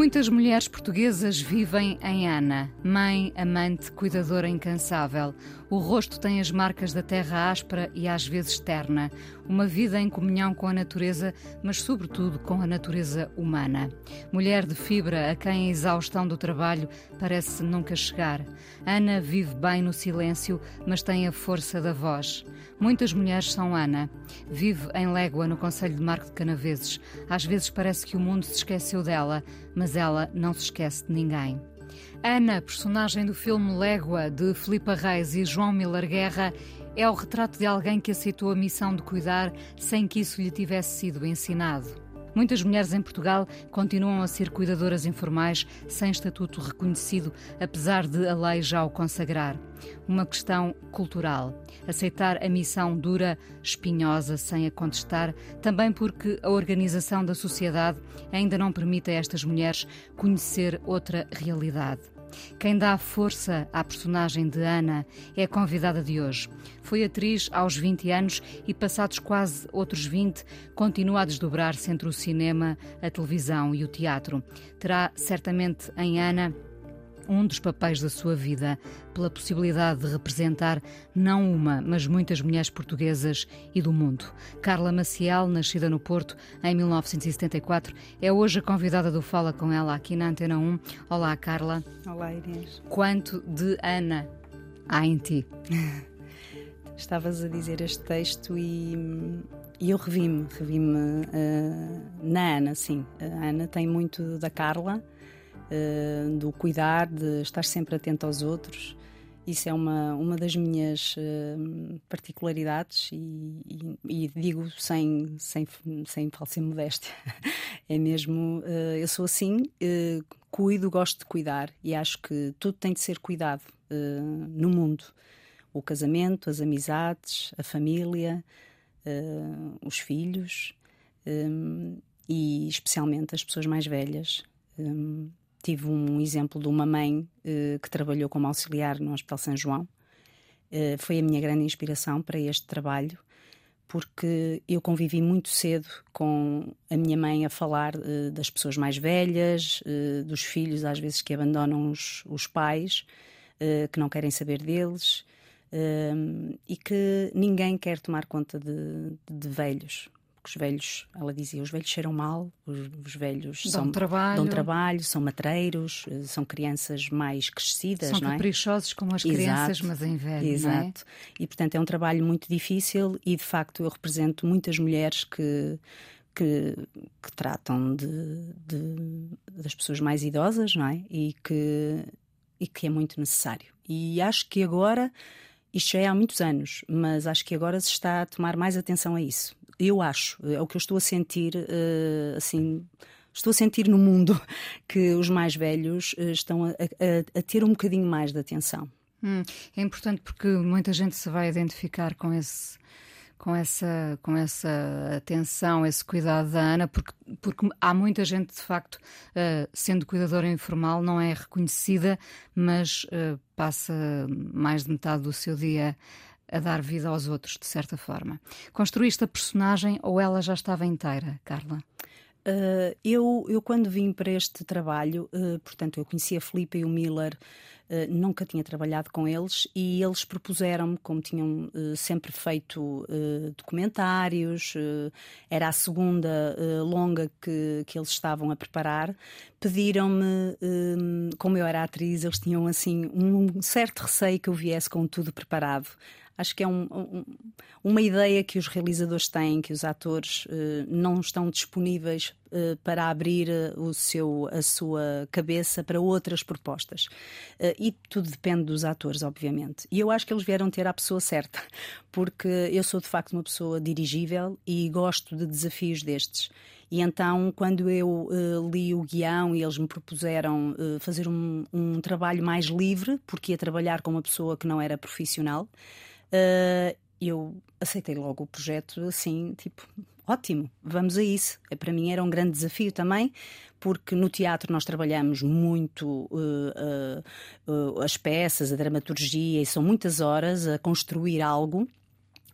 Muitas mulheres portuguesas vivem em Ana, mãe, amante, cuidadora incansável. O rosto tem as marcas da terra áspera e às vezes terna. Uma vida em comunhão com a natureza, mas sobretudo com a natureza humana. Mulher de fibra a quem a exaustão do trabalho parece nunca chegar. Ana vive bem no silêncio, mas tem a força da voz. Muitas mulheres são Ana. Vive em Légua, no Conselho de Marco de Canaveses. Às vezes parece que o mundo se esqueceu dela, mas ela não se esquece de ninguém. Ana, personagem do filme Légua, de Filipa Reis e João Miller Guerra, é o retrato de alguém que aceitou a missão de cuidar sem que isso lhe tivesse sido ensinado. Muitas mulheres em Portugal continuam a ser cuidadoras informais sem estatuto reconhecido, apesar de a lei já o consagrar. Uma questão cultural. Aceitar a missão dura, espinhosa, sem a contestar, também porque a organização da sociedade ainda não permite a estas mulheres conhecer outra realidade. Quem dá força à personagem de Ana é a convidada de hoje. Foi atriz aos 20 anos e, passados quase outros 20, continua a desdobrar-se entre o cinema, a televisão e o teatro. Terá certamente em Ana um dos papéis da sua vida, pela possibilidade de representar não uma, mas muitas mulheres portuguesas e do mundo. Carla Maciel, nascida no Porto em 1974, é hoje a convidada do Fala com ela aqui na Antena 1. Olá, Carla. Olá, Inês. Quanto de Ana há em ti? Estavas a dizer este texto e, e eu revi-me, revi-me uh, na Ana, sim. A Ana tem muito da Carla uh, do cuidar, de estar sempre atento aos outros. Isso é uma, uma das minhas uh, particularidades e, e, e, digo sem, sem, sem falsa modéstia. é mesmo, uh, eu sou assim, cuido, gosto de cuidar e acho que tudo tem de ser cuidado no mundo. O casamento, as amizades, a família, os filhos um, e especialmente as pessoas mais velhas. Um, tive um exemplo de uma mãe uh, que trabalhou como auxiliar no Hospital São João. Uh, foi a minha grande inspiração para este trabalho, porque eu convivi muito cedo com a minha mãe a falar uh, das pessoas mais velhas, dos filhos às vezes que abandonam os, os pais, que não querem saber deles. e que ninguém quer tomar conta de, de velhos, porque os velhos, ela dizia, os velhos cheiram mal, os, os velhos dão são, trabalho. dão trabalho, são matreiros, eh, são crianças mais crescidas, são não é? caprichosos como as crianças, mas em velho, Exato. É? E portanto é um trabalho muito difícil e de facto eu represento muitas mulheres que que, que tratam de, de, das pessoas mais idosas, não é? E que e que é muito necessário. E acho que agora isto já é há muitos anos, mas acho que agora se está a tomar mais atenção a isso eu acho, é o que eu estou a sentir, uh, assim, estou a sentir no mundo que os mais velhos uh, estão a, a, a, ter um bocadinho mais de atenção. Hum, é importante porque muita gente se vai identificar com esse com essa, com essa atenção, esse cuidado da Ana, porque, porque há muita gente, de facto, uh, sendo cuidadora informal, não é reconhecida, mas uh, passa mais de metade do seu dia a dar vida aos outros, de certa forma. Construíste a personagem ou ela já estava inteira, Carla? Uh, eu, eu, quando vim para este trabalho, uh, portanto, eu conhecia a Filipe e o Miller, uh, nunca tinha trabalhado com eles e eles propuseram-me, como tinham sempre feito documentários, era a segunda longa que, que eles estavam a preparar, pediram-me, como eu era atriz, eles tinham assim um certo receio que eu viesse com tudo preparado acho que é um, um, uma ideia que os realizadores têm, que os atores uh, não estão disponíveis uh, para abrir uh, o seu, a sua cabeça para outras propostas. e tudo depende dos atores, obviamente. E eu acho que eles vieram ter a pessoa certa, porque eu sou de facto uma pessoa dirigível e gosto de desafios destes. E então, quando eu uh, li o guião e eles me propuseram uh, fazer um, um, trabalho mais livre, porque ia trabalhar com uma pessoa que não era profissional, uh, eu aceitei logo o projeto assim, tipo, ótimo, vamos a isso. Para mim era um grande desafio também, porque no teatro nós trabalhamos muito uh, uh, as peças, a dramaturgia, e são muitas horas a construir algo.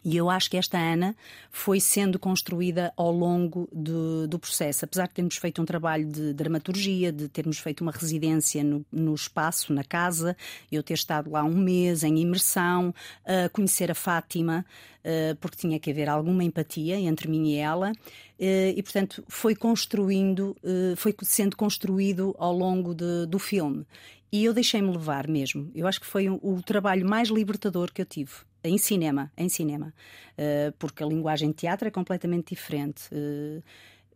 E eu acho que esta Ana foi sendo construída ao longo do, do, processo. Apesar de termos feito um trabalho de dramaturgia, de termos feito uma residência no, no espaço, na casa, eu ter estado lá um mês em imersão, uh, conhecer a Fátima, uh, porque tinha que haver alguma empatia entre mim e ela. Uh, e, portanto, foi construindo, foi sendo construído ao longo de, do filme. E eu deixei-me levar mesmo. Eu acho que foi o trabalho mais libertador que eu tive em cinema, em cinema, uh, porque a linguagem de teatro é completamente diferente. Uh,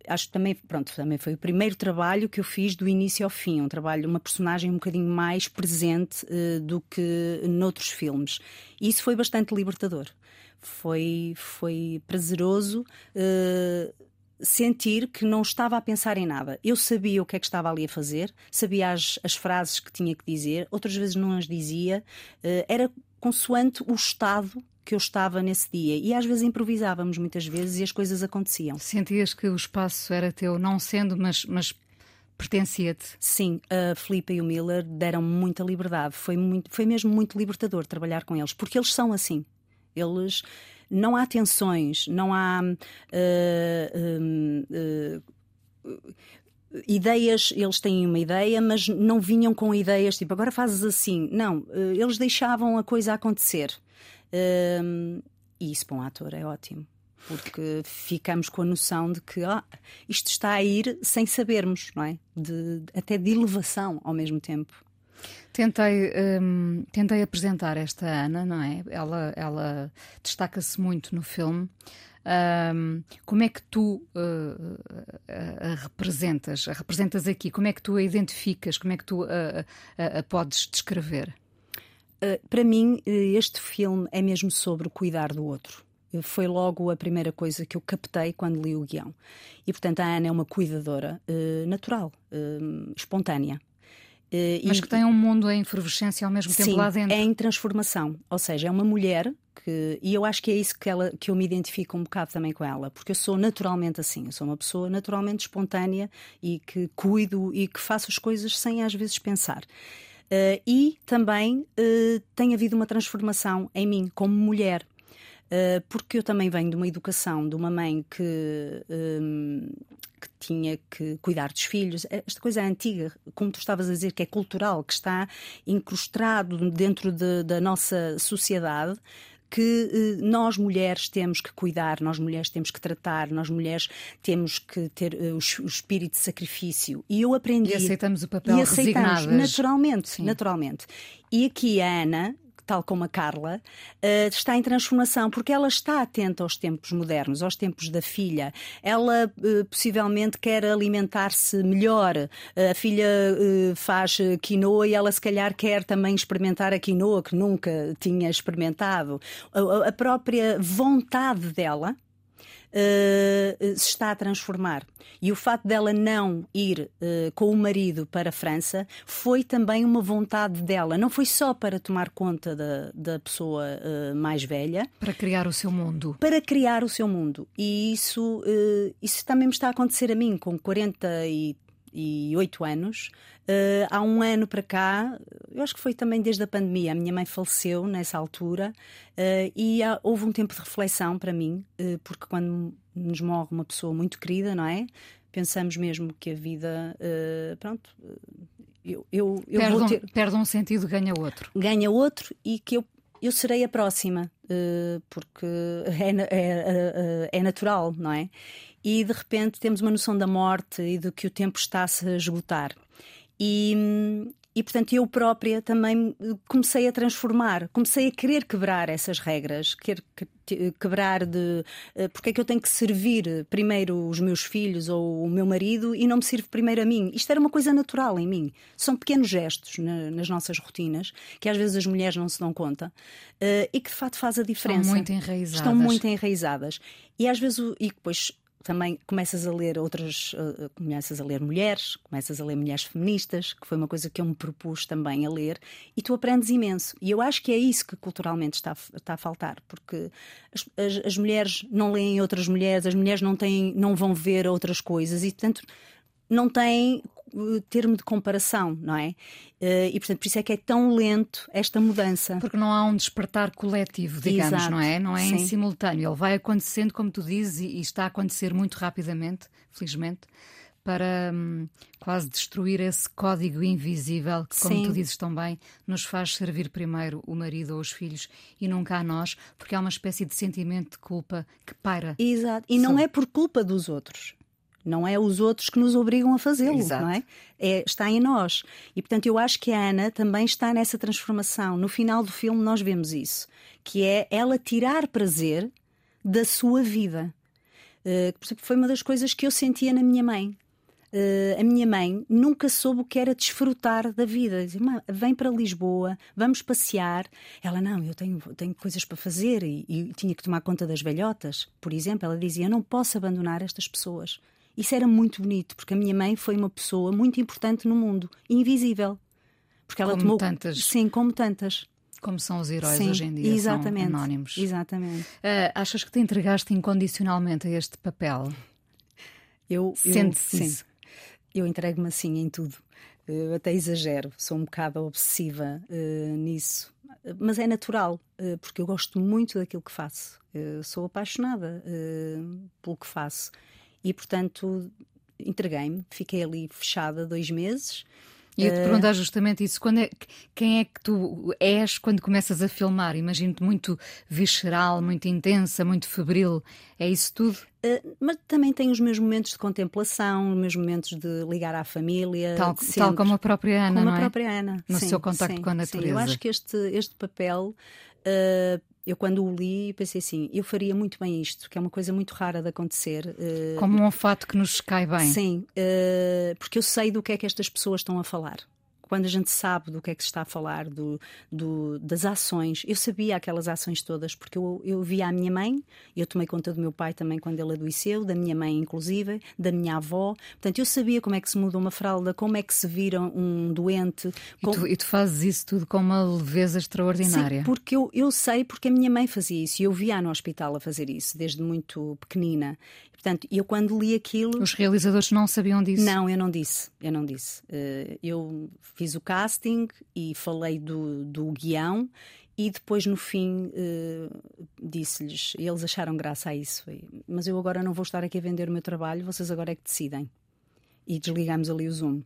acho que também, pronto, também foi o primeiro trabalho que eu fiz do início ao fim, um trabalho, uma personagem um bocadinho mais presente uh, do que noutros filmes. E isso foi bastante libertador. Foi, foi prazeroso sentir que não estava a pensar em nada. Eu sabia o que é que estava ali a fazer, sabia as, as frases que tinha que dizer, outras vezes não as dizia. era consoante o estado que eu estava nesse dia. E às vezes improvisávamos, muitas vezes, e as coisas aconteciam. Sentias que o espaço era teu, não sendo, mas, mas pertencia-te? Sim, a Filipe e o Miller deram muita liberdade. Foi, muito, foi mesmo muito libertador trabalhar com eles, porque eles são assim. Eles. Não há tensões, não há. Uh, uh, uh, ideias, eles têm uma ideia, mas não vinham com ideias tipo agora fazes assim. Não, eh, eles deixavam a coisa acontecer. Um, e isso para um ator é ótimo. Porque ficamos com a noção de que ah, isto está a ir sem sabermos, não é? De, até de elevação ao mesmo tempo. Tentei, um, tentei apresentar esta Ana, não é? Ela, ela destaca-se muito no filme. Um, como é que tu uh, a, a, representas? A representas aqui? Como é que tu a identificas? Como é que tu a, a podes descrever? Uh, para mim, este filme é mesmo sobre cuidar do outro. Foi logo a primeira coisa que eu captei quando li o guião. E, portanto, a Ana é uma cuidadora uh, natural, espontânea. Mas e, que tem um mundo em efervescência ao mesmo tempo sim, lá dentro. É em transformação. Ou seja, é uma mulher que. E eu acho que é isso que, ela, que eu me identifico um bocado também com ela, porque eu sou naturalmente assim. Eu sou uma pessoa naturalmente espontânea e que cuido e que faço as coisas sem às vezes pensar. Uh, e também uh, tem havido uma transformação em mim como mulher. Uh, porque eu também venho de uma educação de uma mãe que um, que tinha que cuidar dos filhos. Esta coisa é antiga, como tu estavas a dizer, que é cultural, que está incrustado dentro de, da nossa sociedade que eh, nós mulheres temos que cuidar, nós mulheres temos que tratar, nós mulheres temos que ter eh, o, o, espírito de sacrifício. E eu aprendi. E aceitamos o papel e aceitamos, naturalmente, Sim. naturalmente. E aqui a Ana, tal como a Carla, uh, está em transformação, porque ela está atenta aos tempos modernos, aos tempos da filha. Ela uh, possivelmente quer alimentar-se melhor. Uh, a filha faz quinoa e ela, se calhar, quer também experimentar a quinoa que nunca tinha experimentado. a própria vontade dela uh, se está a transformar. E o facto dela não ir uh, com o marido para a França foi também uma vontade dela. Não foi só para tomar conta da, da pessoa uh, mais velha. Para criar o seu mundo. Para criar o seu mundo. E isso, isso também me está a acontecer a mim, com 40 e e oito anos. Uh, há um ano para cá, eu acho que foi também desde a pandemia, a minha mãe faleceu nessa altura uh, e há, houve um tempo de reflexão para mim, uh, porque quando nos morre uma pessoa muito querida, não é? Pensamos mesmo que a vida, pronto, eu, eu, eu perde, vou ter... um, perde um sentido, ganha outro. Ganha outro e que eu eu serei a próxima, porque é, é, é, é, natural, não é? E de repente temos uma noção da morte e de que o tempo está-se a esgotar. E, e portanto eu própria também comecei a transformar, comecei a querer quebrar essas regras, querer quebrar de eh, porque é que eu tenho que servir primeiro os meus filhos ou o meu marido e não me sirvo primeiro a mim. Isto era uma coisa natural em mim. São pequenos gestos na, nas nossas rotinas que às vezes as mulheres não se dão conta uh, e que de facto faz a diferença. Estão muito enraizadas. Estão muito enraizadas. E às vezes, e depois também começas a ler outras, uh, começas a ler mulheres, começas a ler mulheres feministas, que foi uma coisa que eu me propus também a ler, e tu aprendes imenso. E eu acho que é isso que culturalmente está, está a faltar, porque as, as, as mulheres não leem outras mulheres, as mulheres não, têm, não vão ver outras coisas, e portanto não têm termo de comparação, não é? E portanto, por isso é que é tão lento esta mudança. Porque não há um despertar coletivo, digamos, Exato. não é? Não é Sim. em simultâneo. Ele vai acontecendo, como tu dizes, e está a acontecer muito rapidamente, felizmente, para hum, quase destruir esse código invisível que, como Sim. tu dizes tão bem, nos faz servir primeiro o marido ou os filhos e nunca a nós, porque há uma espécie de sentimento de culpa que paira. Exato. E não é por culpa dos outros. Não é os outros que nos obrigam a fazê-lo, não é? é? Está em nós. E portanto eu acho que a Ana também está nessa transformação. No final do filme nós vemos isso, que é ela tirar prazer da sua vida. Uh, foi uma das coisas que eu sentia na minha mãe. Uh, a minha mãe nunca soube o que era desfrutar da vida. Dizia, vem para Lisboa, vamos passear. Ela, não, eu tenho, tenho coisas para fazer e, e tinha que tomar conta das velhotas. Por exemplo, ela dizia: Eu não posso abandonar estas pessoas. Isso era muito bonito, porque a minha mãe foi uma pessoa muito importante no mundo, invisível. Porque ela como tomou. Tantas. Sim, como tantas. Como são os heróis Sim, hoje em dia, exatamente, são anónimos. Exatamente. Uh, achas que te entregaste incondicionalmente a este papel? Eu, Sente-se sim. Isso? Eu entrego-me assim em tudo. Eu até exagero, sou um bocado obsessiva uh, nisso. Mas é natural, uh, porque eu gosto muito daquilo que faço. sou apaixonada pelo que faço e, portanto, entreguei-me, fiquei ali fechada dois meses. Ia-te uh... perguntar justamente isso. Quando é, quem é que tu és quando começas a filmar? Imagino-te muito visceral, muito intensa, muito febril. É isso tudo? Uh, mas também tenho os meus momentos de contemplação, os meus momentos de ligar à família. Tal, tal como a própria Ana, como não a é? própria Ana. No sim, seu contacto sim, com a natureza. Sim, eu acho que este, este papel uh, eu quando o li pensei assim, eu faria muito bem isto, que é uma coisa muito rara de acontecer. Uh, Como um olfato que nos cai bem. Sim, uh, porque eu sei do que é que estas pessoas estão a falar quando a gente sabe do que é que se está a falar, do, do, das ações. Eu sabia aquelas ações todas, porque eu, eu via a minha mãe, eu tomei conta do meu pai também quando ele adoeceu, da minha mãe, inclusive, da minha avó. Portanto, eu sabia como é que se muda uma fralda, como é que se vira um doente. E, tu, e tu fazes isso tudo com uma leveza extraordinária. Sim, porque eu, eu sei, porque a minha mãe fazia isso e eu via no hospital a fazer isso, desde muito pequenina. Portanto, eu quando li aquilo. Os realizadores não sabiam disso? Não, eu não disse. Eu não disse. Eh, eu fiz o casting e falei do, do guião e depois no fim uh, disse-lhes, eles acharam graça a isso, mas eu agora não vou estar aqui a vender o meu trabalho, vocês agora é que decidem. E desligamos ali o Zoom.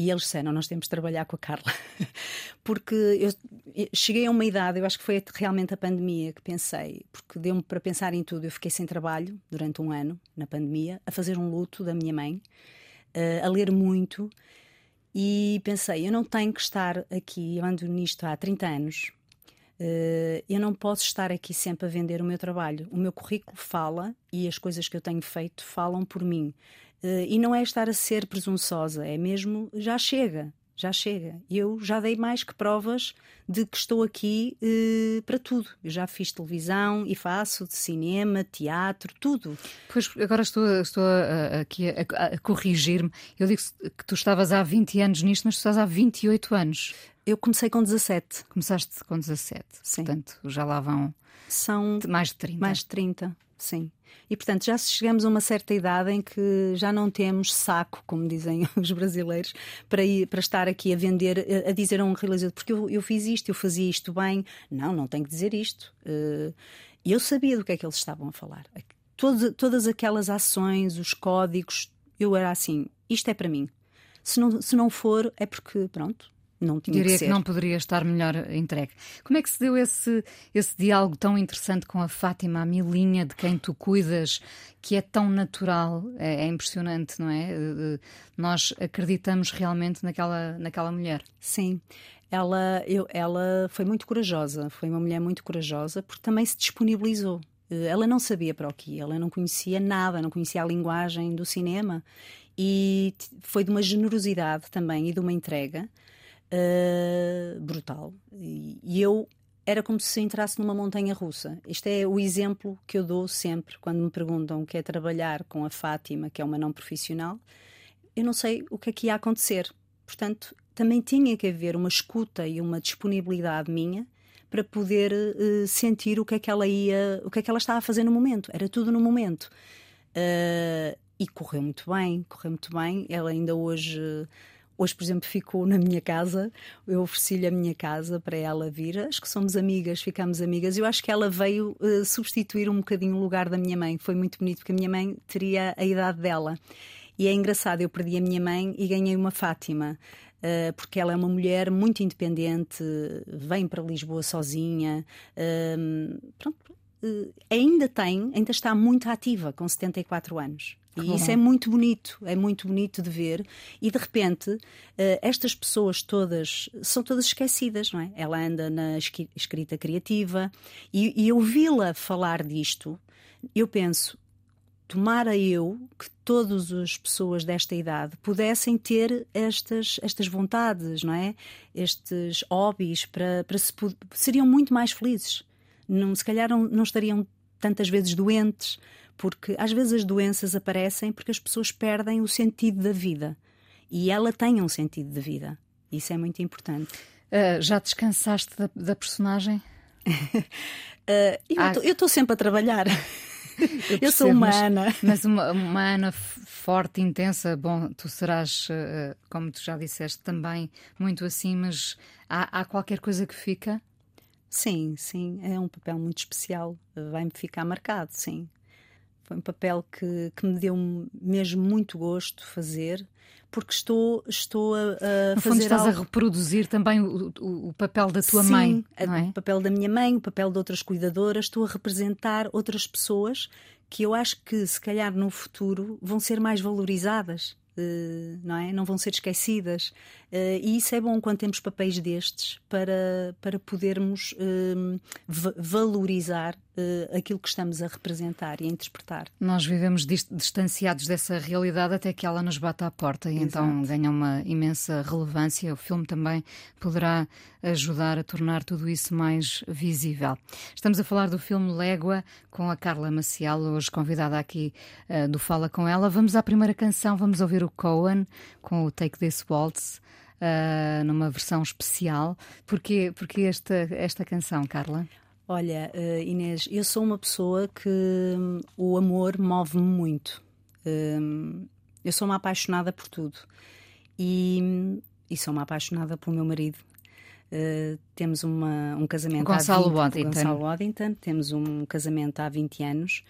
E eles disseram: Nós temos de trabalhar com a Carla. porque eu cheguei a uma idade, eu acho que foi realmente a pandemia que pensei, porque deu-me para pensar em tudo. Eu fiquei sem trabalho durante um ano, na pandemia, a fazer um luto da minha mãe, a ler muito. E pensei: Eu não tenho que estar aqui, eu ando nisto há 30 anos. eu não posso estar aqui sempre a vender o meu trabalho. O meu currículo fala e as coisas que eu tenho feito falam por mim. Uh, e não é estar a ser presunçosa, é mesmo já chega, já chega. Eu já dei mais que provas de que estou aqui uh, para tudo. Eu já fiz televisão e faço de cinema, teatro, tudo. Pois agora estou, estou aqui a, a, a corrigir-me. Eu digo que tu estavas há 20 anos nisto, mas tu estás há 28 anos. Eu comecei com 17. Começaste com 17. Sim. Portanto, já lá vão São mais de 30. Mais de 30, sim. E, portanto, já chegamos a uma certa idade em que já não temos saco, como dizem os brasileiros, para, ir, para estar aqui a vender, a, dizer a um realizador, porque eu, eu, fiz isto, eu fazia isto bem. Não, não tenho que dizer isto. Eh, e eu sabia do que é que eles estavam a falar. Todo, todas aquelas ações, os códigos, eu era assim: isto é para mim. Se não, se não for, é porque, pronto, não tinha Diria que, que, não poderia estar melhor entregue. Como é que se deu esse, esse diálogo tão interessante com a Fátima, a Milinha, de quem tu cuidas, que é tão natural? É, é impressionante, não é? Nós acreditamos realmente naquela, naquela mulher. Sim. Ela, eu, ela foi muito corajosa, foi uma mulher muito corajosa, porque também se disponibilizou. Ela não sabia para o que, ela não conhecia nada, não conhecia a linguagem do cinema e foi de uma generosidade também e de uma entrega uh, brutal. E, eu era como se entrasse numa montanha russa. Isto é o exemplo que eu dou sempre quando me perguntam o que é trabalhar com a Fátima, que é uma não profissional. Eu não sei o que é que ia acontecer. Portanto, também tinha que haver uma escuta e uma disponibilidade minha para poder uh, sentir o que é que ela ia, o que é que ela estava a fazer no momento. Era tudo no momento. Uh, e correu muito bem, correu muito bem. Ela ainda hoje Hoje, por exemplo, ficou na minha casa, eu ofereci-lhe a minha casa para ela vir. Acho que somos amigas, ficamos amigas. Eu acho que ela veio uh, substituir um bocadinho o lugar da minha mãe. Foi muito bonito, porque a minha mãe teria a idade dela. E é engraçado, eu perdi a minha mãe e ganhei uma Fátima. Uh, porque ela é uma mulher muito independente, vem para Lisboa sozinha. Uh, pronto, ainda tem, ainda está muito ativa, com 74 anos. E isso é muito bonito, é muito bonito de ver. E de repente, uh, estas pessoas todas são todas esquecidas, não é? Ela anda na escrita criativa e, e ouvi-la falar disto, eu penso, tomara eu que todas as pessoas desta idade pudessem ter estas, estas vontades, não é? Estes hobbies para, para se, seriam muito mais felizes. Não, se calhar não, não estariam tantas vezes doentes porque às vezes as doenças aparecem porque as pessoas perdem o sentido da vida e ela tem um sentido de vida. Isso é muito importante. Uh, já descansaste da, da personagem? uh, eu estou sempre a trabalhar. Eu, eu sou uma mas, Ana. Mas uma, uma, Ana forte, intensa. Bom, tu serás, como tu já disseste, também muito assim, mas há, há qualquer coisa que fica? Sim, sim. É um papel muito especial. Vai-me ficar marcado, sim. Foi um papel que, que me deu mesmo muito gosto fazer, porque estou, estou a, a no fundo fazer. estás algo... a reproduzir também o, o, o papel da tua Sim, mãe. Não é? O papel da minha mãe, o papel de outras cuidadoras. Estou a representar outras pessoas que eu acho que, se calhar, no futuro vão ser mais valorizadas. Uh, não, é? não vão ser esquecidas. Uh, e isso é bom quando temos papéis destes para, para podermos uh, valorizar uh, aquilo que estamos a representar e a interpretar. Nós vivemos distanciados dessa realidade até que ela nos bata à porta e então Exato. então ganha uma imensa relevância. O filme também poderá ajudar a tornar tudo isso mais visível. Estamos a falar do filme Légua com a Carla Maciel, hoje convidada aqui uh, do Fala com ela. Vamos à primeira canção, vamos ouvir o Cohen com o Take This Waltz. Uh, numa versão especial. Porquê, porquê esta, esta canção, Carla? Olha, uh, Inês, eu sou uma pessoa que um, o amor move-me muito. Um, eu sou uma apaixonada por tudo. E, e sou uma apaixonada pelo meu marido. Uh, temos uma, um casamento Gonçalo há 20, Waddington. Gonçalo Waddington. Temos um casamento há 20 anos.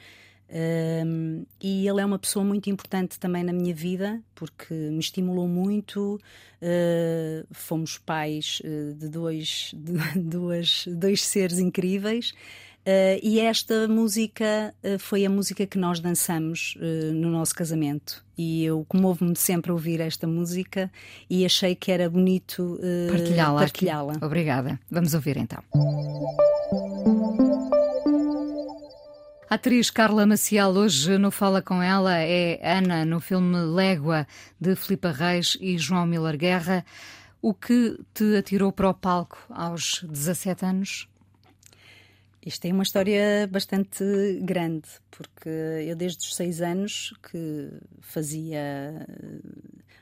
Um, e ele é uma pessoa muito importante também na minha vida, porque me estimulou muito. Uh, fomos pais uh, de, dois, de duas, dois seres incríveis. Uh, e esta música foi a música que nós dançamos no nosso casamento. E eu comovo-me sempre a ouvir esta música e achei que era bonito partilhá-la. Partilhá Obrigada. Vamos ouvir então. A atriz Carla Maciel hoje no Fala Com Ela é Ana no filme Légua de Filipe Reis e João Miller Guerra. O que te atirou para o palco aos 17 anos? Isto é uma história bastante grande, porque eu desde os seis anos que fazia,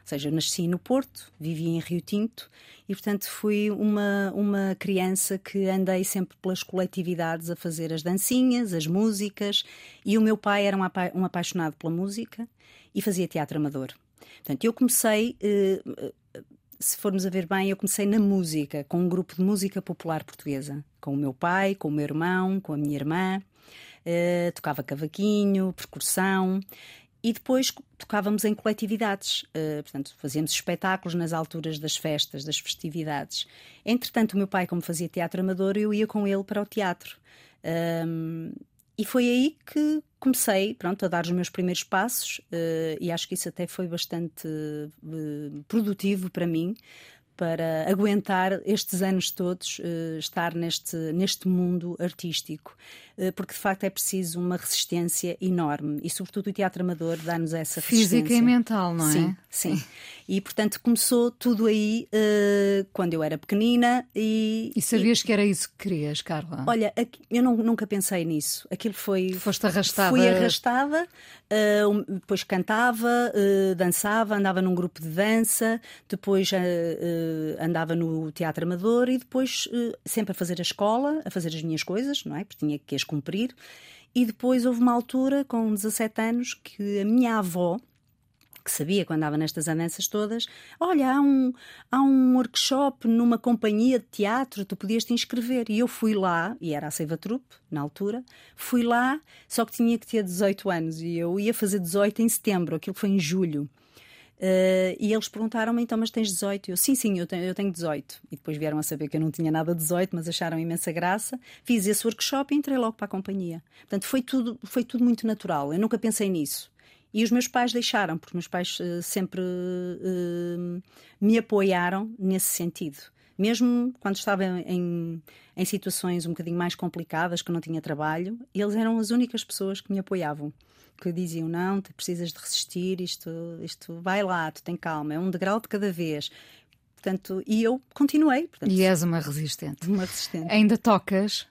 seja, eu nasci no Porto, vivia em Rio Tinto e, portanto, fui uma, uma criança que andei sempre pelas coletividades a fazer as dancinhas, as músicas e o meu pai era um, apa um apaixonado pela música e fazia teatro amador. Portanto, eu comecei eh, se formos a ver bem, eu comecei na música, com um grupo de música popular portuguesa, com o meu pai, com o meu irmão, com a minha irmã. Uh, tocava cavaquinho, percussão e depois tocávamos em coletividades, uh, portanto, fazíamos espetáculos nas alturas das festas, das festividades. Entretanto, o meu pai, como fazia teatro amador, eu ia com ele para o teatro. Um, e foi aí que comecei pronto, a dar os meus primeiros passos uh, e acho que isso até foi bastante uh, produtivo para mim para aguentar estes anos todos uh, estar neste, neste mundo artístico, porque de facto é preciso uma resistência enorme e, sobretudo, o teatro amador dá-nos essa resistência. Física e mental, não é? Sim, sim. E, portanto, começou tudo aí uh, quando eu era pequenina. E, e sabias e... que era isso que querias, Carla? Olha, eu não, nunca pensei nisso. Aquilo foi. Foste arrastada. Fui arrastada, uh, depois cantava, uh, dançava, andava num grupo de dança, depois andava no teatro amador e depois sempre a fazer a escola, a fazer as minhas coisas, não é? Porque tinha que as cumprir. E depois houve uma altura, com 17 anos, que a minha avó, que sabia que andava nestas andanças todas, olha, há um, há um workshop numa companhia de teatro, tu podias te inscrever. E eu fui lá, e era a Seiva Trupe, na altura, fui lá, só que tinha que ter 18 anos, e eu ia fazer 18 em setembro, aquilo foi em julho. Uh, e eles perguntaram-me, então, mas tens 18? Eu, sim, sim, eu tenho, eu tenho 18. E depois vieram a saber que eu não tinha nada de 18, mas acharam imensa graça. Fiz esse workshop e entrei logo para a companhia. Portanto, foi tudo, foi tudo muito natural. Eu nunca pensei nisso. E os meus pais deixaram, porque os meus pais uh, sempre uh, me apoiaram nesse sentido. Mesmo quando estava em, em situações um bocadinho mais complicadas, que não tinha trabalho, eles eram as únicas pessoas que me apoiavam que diziam: não, tu precisas de resistir, isto, isto vai lá, tu tem calma, é um degrau de cada vez. Portanto, e eu continuei. Portanto, e és uma resistente. Uma resistente. Ainda tocas?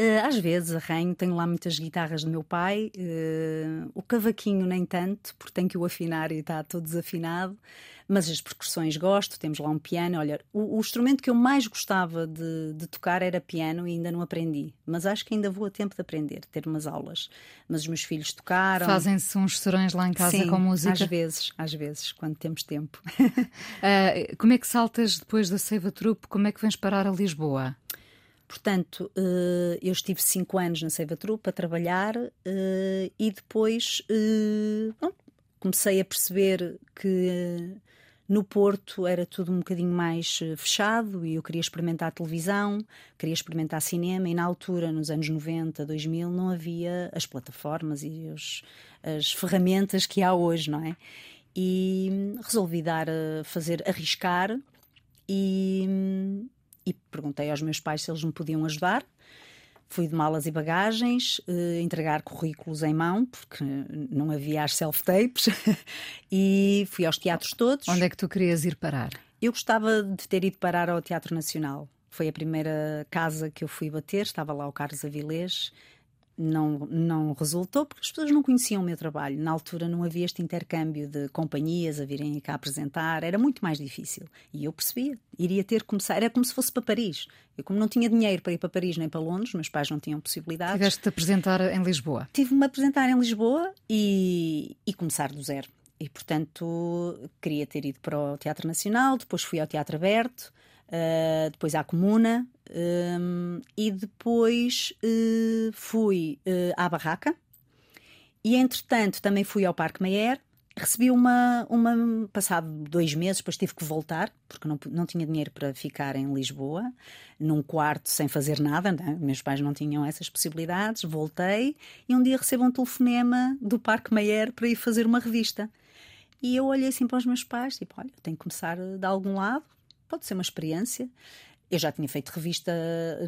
Uh, às vezes arranho, tenho lá muitas guitarras do meu pai, uh, o cavaquinho nem tanto, porque tenho que o afinar e está todo desafinado, mas as percussões gosto, temos lá um piano. Olha, o, o instrumento que eu mais gostava de, de, tocar era piano e ainda não aprendi, mas acho que ainda vou a tempo de aprender, ter umas aulas. Mas os meus filhos tocaram. Fazem-se uns serões lá em casa Sim, com música? Às vezes, às vezes, quando temos tempo. uh, como é que saltas depois da Seiva Trupe? Como é que vens parar a Lisboa? Portanto, eh, eu estive cinco anos na Seiva Trupa a trabalhar eh, e depois eh, bom, comecei a perceber que no Porto era tudo um bocadinho mais fechado e eu queria experimentar televisão, queria experimentar cinema e na altura, nos anos 90, 2000, não havia as plataformas e os, as ferramentas que há hoje, não é? E resolvi dar fazer, arriscar e e perguntei aos meus pais se eles me podiam ajudar. Fui de malas e bagagens, eh, entregar currículos em mão, porque não havia as self-tapes, e fui aos teatros todos. Onde é que tu querias ir parar? Eu gostava de ter ido parar ao Teatro Nacional. Foi a primeira casa que eu fui bater, estava lá o Carlos Avilés, não, não resultou porque as pessoas não conheciam o meu trabalho. Na altura não havia este intercâmbio de companhias a virem cá apresentar, era muito mais difícil. E eu percebia, iria ter que começar, era como se fosse para Paris. Eu, como não tinha dinheiro para ir para Paris nem para Londres, meus pais não tinham possibilidades. Tiveste-te apresentar em Lisboa? Tive-me a apresentar em Lisboa e, e começar do zero. E, portanto, queria ter ido para o Teatro Nacional, depois fui ao Teatro Aberto, uh, depois à Comuna, um, e depois uh, fui uh, à Barraca. E entretanto também fui ao Parque Mayer. Recebi uma, uma. Passado dois meses, depois tive que voltar, porque não, não tinha dinheiro para ficar em Lisboa, num quarto sem fazer nada. Né? Meus pais não tinham essas possibilidades. Voltei e um dia recebo um telefonema do Parque Mayer para ir fazer uma revista. E eu olhei assim para os meus pais, tipo, olha, tenho que começar de algum lado, pode ser uma experiência. Eu já tinha feito revista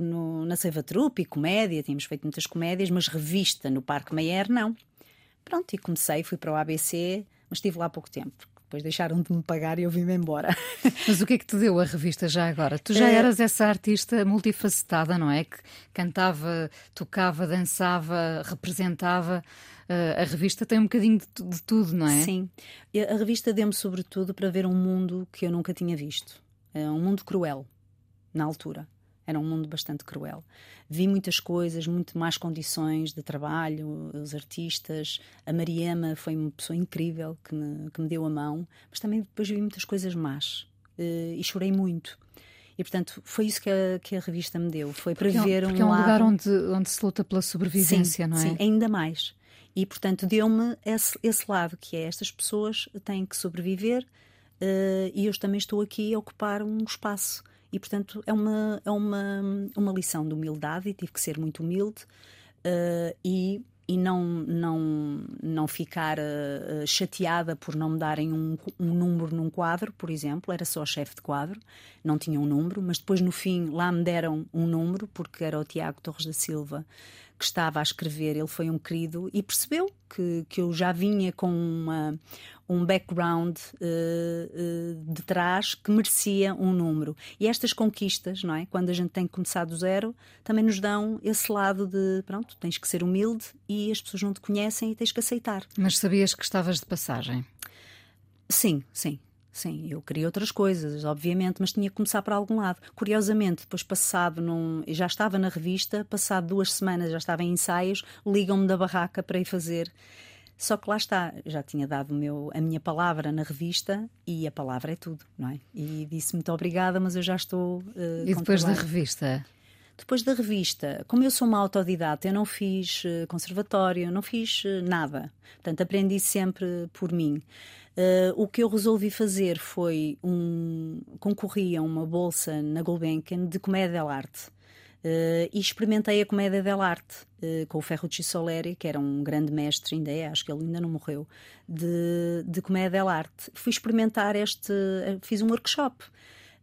no, na Seiva Trupe e comédia, tínhamos feito muitas comédias, mas revista no Parque Mayer, não. Pronto, e comecei, fui para o ABC, mas estive lá há pouco tempo. Depois deixaram de me pagar e eu vim-me embora. Mas o que é que te deu a revista já agora? Tu já eh, eras essa artista multifacetada, não é? Que cantava, tocava, dançava, representava. Uh, a revista tem um bocadinho de, de, tudo, não é? Sim. A revista deu-me, sobretudo, para ver um mundo que eu nunca tinha visto. É um mundo cruel na altura. Era um mundo bastante cruel. Vi muitas coisas, muito más condições de trabalho, os artistas. A Mariama foi uma pessoa incrível que me, que me deu a mão, mas também depois vi muitas coisas más uh, e chorei muito. E, portanto, foi isso que a, que a revista me deu. Foi para ver é um, porque é um lado... lugar onde, onde se luta pela sobrevivência, sim, não é? Sim, ainda mais. E, portanto, deu-me esse, esse lado, que é estas pessoas têm que sobreviver uh, e eu também estou aqui a ocupar um espaço e, portanto, é uma, é uma, uma lição de humildade e tive que ser muito humilde uh, e, e não, não, não ficar uh, chateada por não me darem um, um número num quadro, por exemplo. Era só chefe de quadro, não tinha um número, mas depois, no fim, lá me deram um número, porque era o Tiago Torres da Silva que estava a escrever, ele foi um querido e percebeu que, que eu já vinha com uma, um background uh, uh, de trás que merecia um número. E estas conquistas, não é? Quando a gente tem que começar do zero, também nos dão esse lado de, pronto, tens que ser humilde e as pessoas não te conhecem e tens que aceitar. Mas sabias que estavas de passagem? Sim, sim. Sim, eu queria outras coisas, obviamente, mas tinha que começar por algum lado. Curiosamente, depois passado num. Já estava na revista, passado duas semanas já estava em ensaios, ligam-me da barraca para ir fazer. Só que lá está, já tinha dado meu, a minha palavra na revista e a palavra é tudo, não é? E disse muito obrigada, mas eu já estou. Uh, e depois da revista? Depois da revista, como eu sou uma autodidata, eu não fiz uh, conservatório, não fiz uh, nada. Portanto, aprendi sempre por mim. Uh, o que eu resolvi fazer foi um a uma bolsa na Gulbenkian de comédia dell'arte. Uh, e experimentei a comédia dell'arte uh, com o Ferrucci Soleri, que era um grande mestre, ainda é, acho que ele ainda não morreu, de, de comédia dell'arte. Fui experimentar este, fiz um workshop.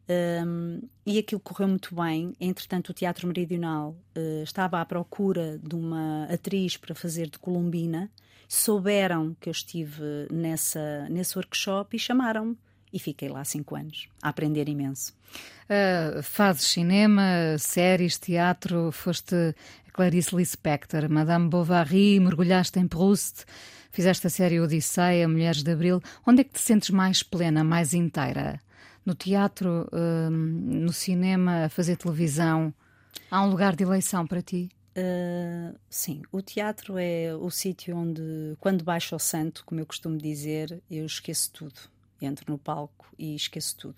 Um, e aquilo correu muito bem. Entretanto, o Teatro Meridional uh, estava à procura de uma atriz para fazer de Colombina souberam que eu estive nessa, nesse workshop e chamaram-me. E fiquei lá cinco anos, a aprender imenso. Uh, fazes cinema, séries, teatro, foste Clarice Lispector, Madame Bovary, mergulhaste em Proust, fizeste a série Odisseia, Mulheres de Abril. Onde é que te sentes mais plena, mais inteira? No teatro, uh, no cinema, a fazer televisão? Há um lugar de eleição para ti? Uh, sim, o teatro é o sítio onde, quando baixo ao santo, como eu costumo dizer, eu esqueço tudo. Entro no palco e esqueço tudo.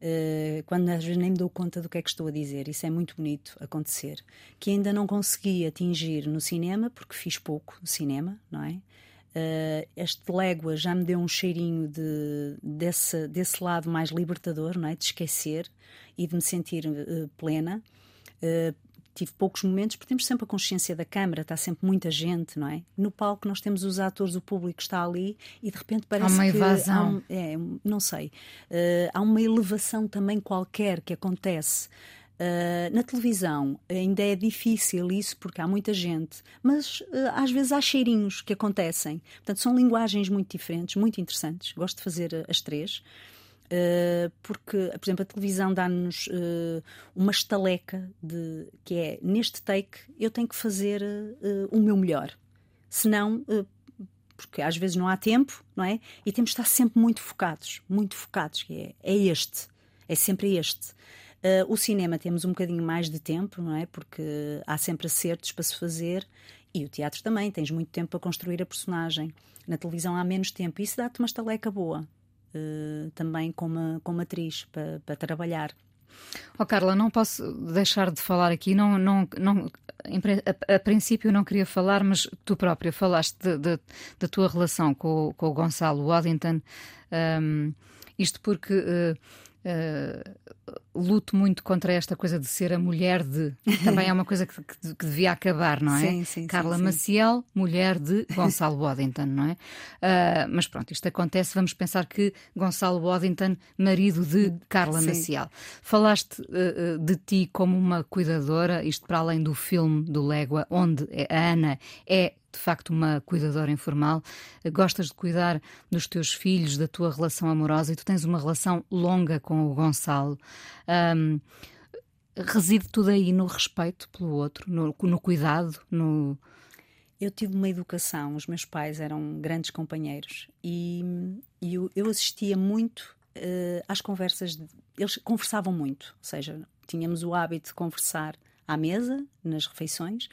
Uh, quando às vezes nem me dou conta do que é que estou a dizer. Isso é muito bonito acontecer. Que ainda não consegui atingir no cinema, porque fiz pouco cinema, não é? Uh, este légua já me deu um cheirinho de, desse, desse lado mais libertador, não é? De esquecer e de me sentir uh, plena. Uh, tive poucos momentos, porque temos sempre a consciência da câmara, está sempre muita gente, não é? No palco nós temos os atores, o público está ali e de repente parece há uma que evasão. há um, é, não sei, uh, há uma elevação também qualquer que acontece. Uh, na televisão ainda é difícil isso porque há muita gente, mas uh, às vezes há cheirinhos que acontecem. Portanto, são linguagens muito diferentes, muito interessantes. Gosto de fazer as três. Uh, porque, por exemplo, a televisão dá-nos uma estaleca de que é neste take eu tenho que fazer o meu melhor. Senão, porque às vezes não há tempo, não é? E temos de estar sempre muito focados, muito focados, que é, é este, é sempre este. O cinema temos um bocadinho mais de tempo, não é? Porque há sempre acertos para se fazer e o teatro também, tens muito tempo para construir a personagem. Na televisão há menos tempo, e isso dá-te uma estaleca boa. Uh, também como, como atriz para, para trabalhar. Oh, Carla, não posso deixar de falar aqui. Não, não, não, a, a, princípio não queria falar, mas tu própria falaste da tua relação com, com, o Gonçalo Waddington. Um, isto porque uh, uh, luto muito contra esta coisa de ser a mulher de. Também é uma coisa que, que, que devia acabar, não é? Sim, sim. Carla sim, Maciel, mulher de Gonçalo Waddington, não é? Uh, mas pronto, isto acontece. Vamos pensar que Gonçalo Waddington, marido de Carla. Maciel. Falaste uh, de ti como uma cuidadora, isto para além do filme do Légua, onde a Ana é de facto uma cuidadora informal, gostas de cuidar dos teus filhos, da tua relação amorosa e tu tens uma relação longa com o Gonçalo. Um, reside tudo aí no respeito pelo outro, no, no cuidado, no. Eu tive uma educação, os meus pais eram grandes companheiros e, e eu, eu, assistia muito uh, às conversas, de, eles conversavam muito, ou seja, tínhamos o hábito de conversar à mesa, nas refeições,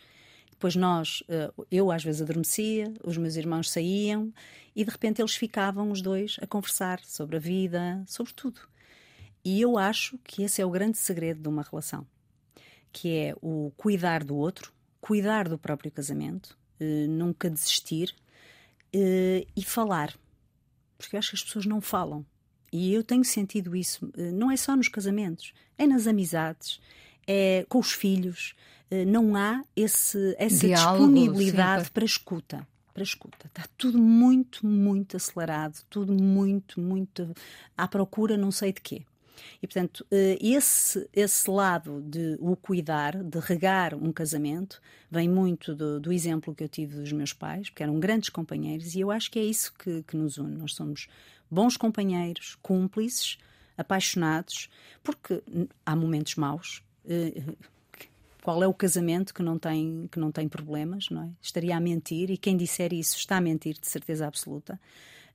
depois nós, eh, eu às vezes adormecia, os meus irmãos saíam e de repente eles ficavam os dois a conversar sobre a vida, sobre tudo. E eu acho que esse é o grande segredo de uma relação, que é o cuidar do outro, cuidar do próprio casamento, eh, nunca desistir eh, e falar. Porque eu acho que as pessoas não falam. E eu tenho sentido isso, não é só nos casamentos, é nas amizades, é com os filhos. Eh, não há esse, essa Diálogo, disponibilidade sim, para escuta. Para escuta. Está tudo muito, muito acelerado, tudo muito, muito à procura, não sei de quê. E, portanto, uh, esse, esse lado de o cuidar, de regar um casamento, vem muito do, do, exemplo que eu tive dos meus pais, porque eram grandes companheiros, e eu acho que é isso que, que nos une. Nós somos bons companheiros, cúmplices, apaixonados, porque há momentos maus. Qual é o casamento que não tem que não tem problemas, não é? Estaria a mentir e quem disser isso está a mentir de certeza absoluta.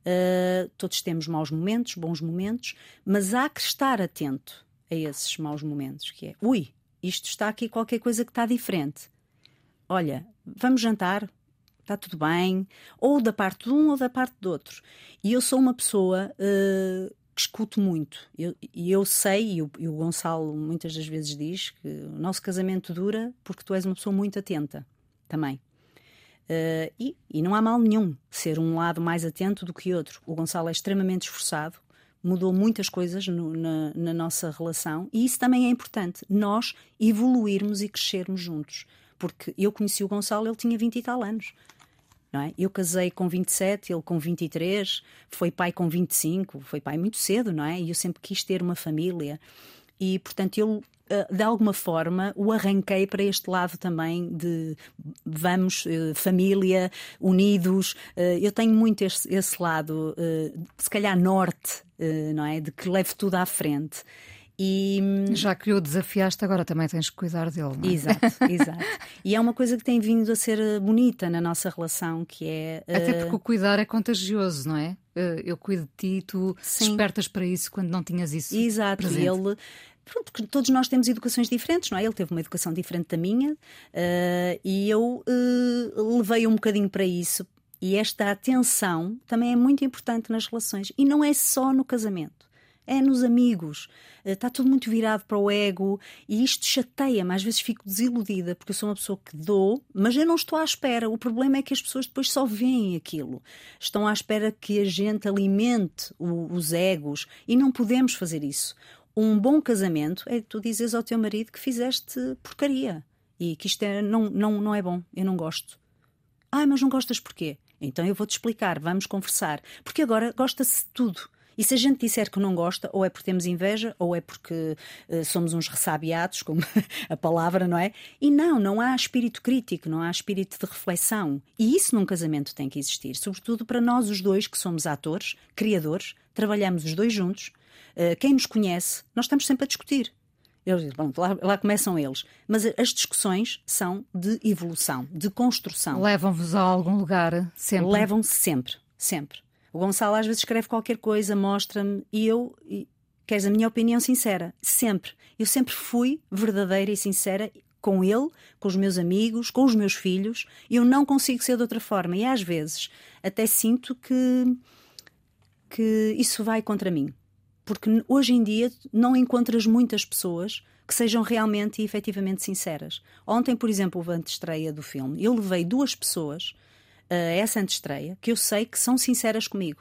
Uh, todos temos maus momentos, bons momentos, mas há que estar atento a esses maus momentos, que é, ui, isto está aqui qualquer coisa que está diferente. Olha, vamos jantar, está tudo bem, ou da parte de um ou da parte do outro. E eu sou uma pessoa uh, que escuto muito. E eu, eu, sei, e o, e o, Gonçalo muitas das vezes diz, que o nosso casamento dura porque tu és uma pessoa muito atenta também. Uh, e, e, não há mal nenhum ser um lado mais atento do que outro. O Gonçalo é extremamente esforçado, mudou muitas coisas no, na, na, nossa relação e isso também é importante. Nós evoluirmos e crescermos juntos. Porque eu conheci o Gonçalo, ele tinha 20 e tal anos não é? Eu casei com 27, ele com 23, foi pai com 25, foi pai muito cedo, não é? E eu sempre quis ter uma família. E, portanto, eu eh, de alguma forma o arranquei para este lado também de vamos, eh, família, unidos. Eh, eu tenho muito esse, esse lado, se calhar norte, não é? De que leve tudo à frente. E... Já que o desafiaste, agora também tens que cuidar dele. Não é? Exato, exato. E é uma coisa que tem vindo a ser eh, bonita na nossa relação, que é. Até porque o cuidar é contagioso, não é? Eh, eu cuido de ti, tu Sim. despertas para isso quando não tinhas isso. Exato, presente. e ele. Pronto, porque todos nós temos educações diferentes, não é? Ele teve uma educação diferente da minha uh, e eu uh, levei um bocadinho para isso. E esta atenção também é muito importante nas relações. E não é só no casamento é nos amigos. Está eh, tudo muito virado para o ego e isto chateia-me. Às vezes fico desiludida porque eu sou uma pessoa que dou, mas eu não estou à espera. O problema é que as pessoas depois só veem aquilo. Estão à espera que a gente alimente o, os egos e não podemos fazer isso. Um bom casamento é tu dizes ao teu marido que fizeste porcaria e que isto é, não, não, não é bom, eu não gosto. Ah, mas não gostas porquê? Então eu vou-te explicar, vamos conversar. Porque agora gosta-se de tudo. E se a gente disser que não gosta, ou é porque temos inveja, ou é porque uh, somos uns ressabiados, como a palavra, não é? E não, não há espírito crítico, não há espírito de reflexão. E isso num casamento tem que existir, sobretudo para nós os dois que somos atores, criadores, trabalhamos os dois juntos. Uh, quem nos conhece, nós estamos sempre a discutir. Eles, lá, lá, começam eles. Mas as discussões são de evolução, de construção. Levam-vos a algum lugar sempre? Levam-se sempre, sempre. O Gonçalo às vezes escreve qualquer coisa, mostra-me e eu. E, queres a minha opinião sincera? Sempre. Eu sempre fui verdadeira e sincera com ele, com os meus amigos, com os meus filhos. Eu não consigo ser de outra forma. E às vezes até sinto que, que isso vai contra mim. Porque hoje em dia não encontras muitas pessoas que sejam realmente e efetivamente sinceras. Ontem, por exemplo, o estreia do filme, eu levei duas pessoas essa antestreia, que eu sei que são sinceras comigo,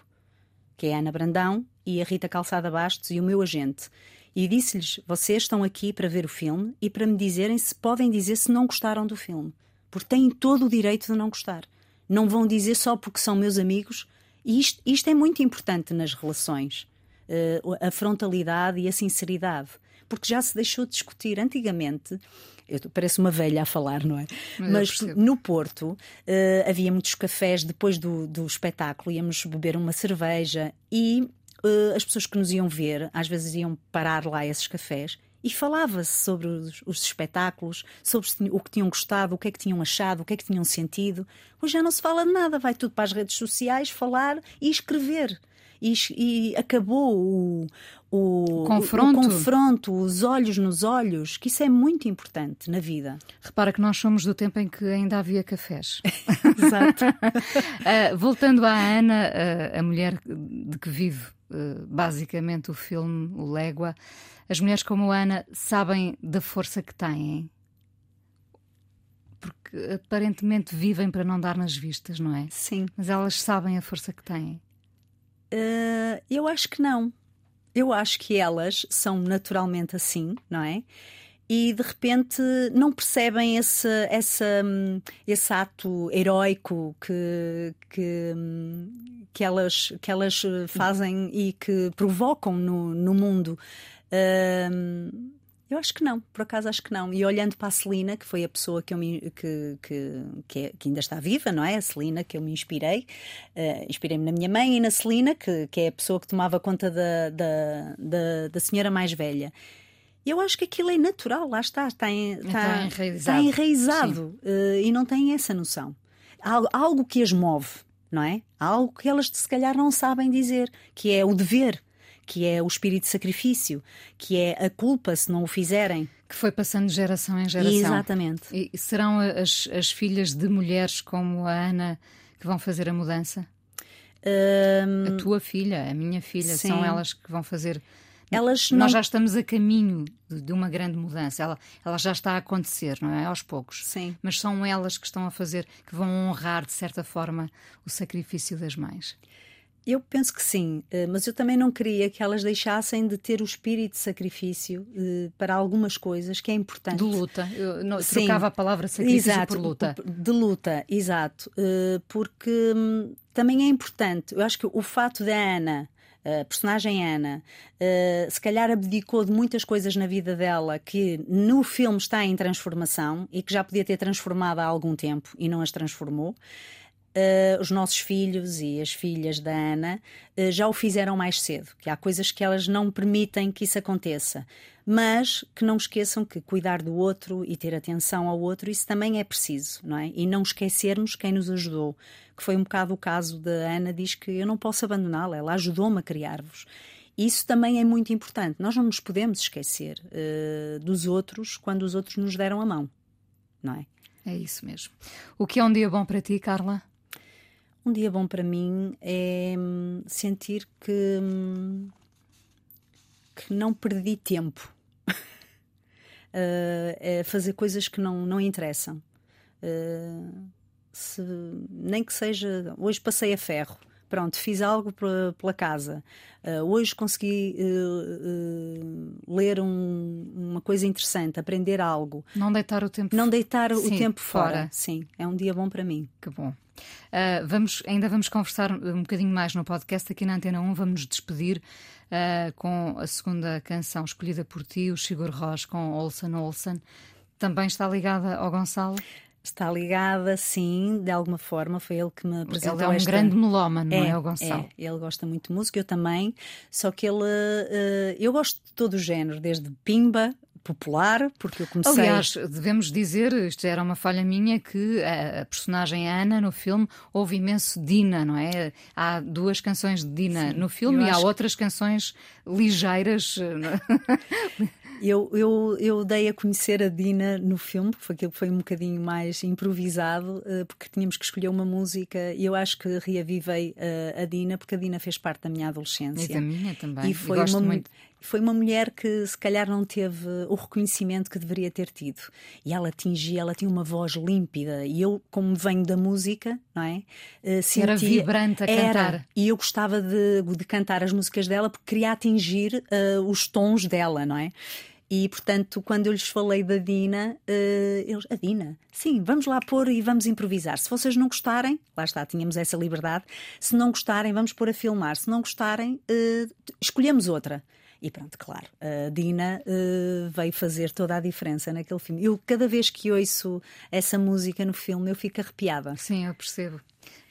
que é a Ana Brandão e a Rita Calçada Bastos e o meu agente. E disse-lhes: vocês estão aqui para ver o filme e para me dizerem se podem dizer se não gostaram do filme. Porque têm todo o direito de não gostar. Não vão dizer só porque são meus amigos. E isto, isto é muito importante nas relações. Uh, a frontalidade e a sinceridade. Porque já se deixou de discutir. Antigamente eu, parece uma velha a falar, não é? Mas, Mas no Porto uh, havia muitos cafés depois do, do espetáculo, íamos beber uma cerveja e uh, as pessoas que nos iam ver, às vezes iam parar lá esses cafés e falava-se sobre os, os, espetáculos, sobre o que tinham gostado, o que é que tinham achado, o que é que tinham sentido. Hoje já não se fala de nada, vai tudo para as redes sociais falar e escrever e, e acabou o, o, confronto. o, confronto, os olhos nos olhos, que isso é muito importante na vida. Repara que nós somos do tempo em que ainda havia cafés. Exato. uh, voltando à Ana, uh, a mulher de que vive uh, basicamente o filme O Légua, as mulheres como a Ana sabem da força que têm. Porque aparentemente vivem para não dar nas vistas, não é? Sim. Mas elas sabem a força que têm. Eu acho que não. Eu acho que elas são naturalmente assim, não é? e de repente não percebem esse, esse, hum, esse ato heroico que, que, hum, que, elas, que elas fazem e que provocam no, no mundo. Um, eu acho que não, por acaso acho que não. E olhando para a Celina, que foi a pessoa que, eu me, que, que, que, é, que ainda está viva, não é? A Celina, que eu me inspirei. Uh, Inspirei-me na minha mãe e na Celina, que, que é a pessoa que tomava conta da, da, da, da senhora mais velha. Eu acho que aquilo é natural, lá está, está, em, está, está enraizado, está enraizado uh, e não têm essa noção. Há algo que as move, não é? Há algo que elas se calhar não sabem dizer, que é o dever que é o espírito de sacrifício, que é a culpa se não o fizerem. Que foi passando de geração em geração. Exatamente. E serão as, as filhas de mulheres como a Ana que vão fazer a mudança? Um... A tua filha, a minha filha, Sim. são elas que vão fazer. Elas Nós já estamos a caminho de, de, uma grande mudança. Ela, ela já está a acontecer, não é? Aos poucos. Sim. Mas são elas que estão a fazer, que vão honrar, de certa forma, o sacrifício das mães. Eu penso que sim, eh, mas eu também não queria que elas deixassem de ter o espírito de sacrifício eh, para algumas coisas que é importante. De luta. Eu não, trocava a palavra sacrifício exato, por luta. De luta, exato. Eh, porque hum, também é importante. Eu acho que o fato da Ana a personagem Ana, se calhar abdicou de muitas coisas na vida dela que no filme está em transformação e que já podia ter transformado há algum tempo e não as transformou uh, os nossos filhos e as filhas da Ana uh, já o fizeram mais cedo, que há coisas que elas não permitem que isso aconteça. Mas que não esqueçam que cuidar do outro e ter atenção ao outro, isso também é preciso, não é? E não esquecermos quem nos ajudou, que foi um bocado o caso da Ana, diz que eu não posso abandoná-la, ela ajudou-me a criar-vos. Isso também é muito importante. Nós não nos podemos esquecer uh, dos outros quando os outros nos deram a mão, não é? É isso mesmo. O que é um dia bom para ti, Carla? Um dia bom para mim é hum, sentir que, hum, que não perdi tempo. uh, é fazer coisas que não, não interessam. Uh, se, nem que seja. Hoje passei a ferro. Pronto, fiz algo pela casa. Uh, hoje consegui ler um, uma coisa interessante, aprender algo. Não deitar o tempo Não deitar o tempo fora. fora. Sim, é um dia bom para mim. Que bom. Uh, vamos, ainda vamos conversar um bocadinho mais no podcast aqui na Antena 1. Vamos nos despedir uh, com a segunda canção escolhida por ti, o Sigur Rós com Olsen Olsen. Também está ligada ao Gonçalo? Está ligada, sim, de alguma forma. Foi ele que me apresentou. Ele é um esta... grande melómano, não é, é o Gonçalo? É, ele gosta muito de música, eu também. Só que ele. Uh, eu gosto de todo o género, desde Pimba popular, porque eu comecei. Aliás, devemos dizer, isto era uma falha minha, que a, personagem Ana no filme houve imenso Dina, não é? Há duas canções de Dina Sim, no filme e há outras canções ligeiras. Eu, eu, eu dei a conhecer a Dina no filme, porque aquilo foi um bocadinho mais improvisado, eh, porque tínhamos que escolher uma música e eu acho que reavivei a, a Dina, porque a Dina fez parte da minha adolescência. E da minha também. E foi uma, muito foi uma mulher que se calhar não teve o reconhecimento que deveria ter tido. E ela atingia, ela tinha uma voz límpida. E eu, como venho da música, não é? Uh, sentia, era vibrante a era, cantar. E eu gostava de, de cantar as músicas dela porque queria atingir uh, os tons dela, não é? E, portanto, quando eu lhes falei da Dina, uh, eles, a Dina, sim, vamos lá pôr e vamos improvisar. Se vocês não gostarem, lá está, tínhamos essa liberdade. Se não gostarem, vamos pôr a filmar. Se não gostarem, uh, escolhemos outra. E pronto, claro, a Dina uh, veio fazer toda a diferença naquele filme. Eu, cada vez que ouço essa música no filme, eu fico arrepiada. Sim, eu percebo.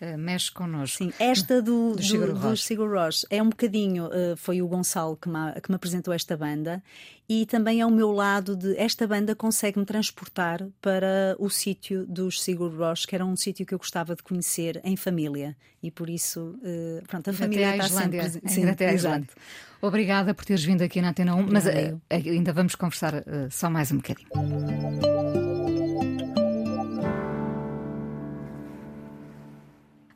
Uh, mexe connosco. Sim, esta do, do, Sigur, do, do Sigur Rós é um bocadinho, uh, foi o Gonçalo que me, que me apresentou esta banda e também é o meu lado de esta banda consegue-me transportar para o sítio dos Sigur Rós, que era um sítio que eu gostava de conhecer em família e por isso, uh, pronto, a família está sempre... Sim, até a Islândia. Obrigada por teres vindo aqui na Antena 1, mas uh, ainda vamos conversar uh, só mais um bocadinho.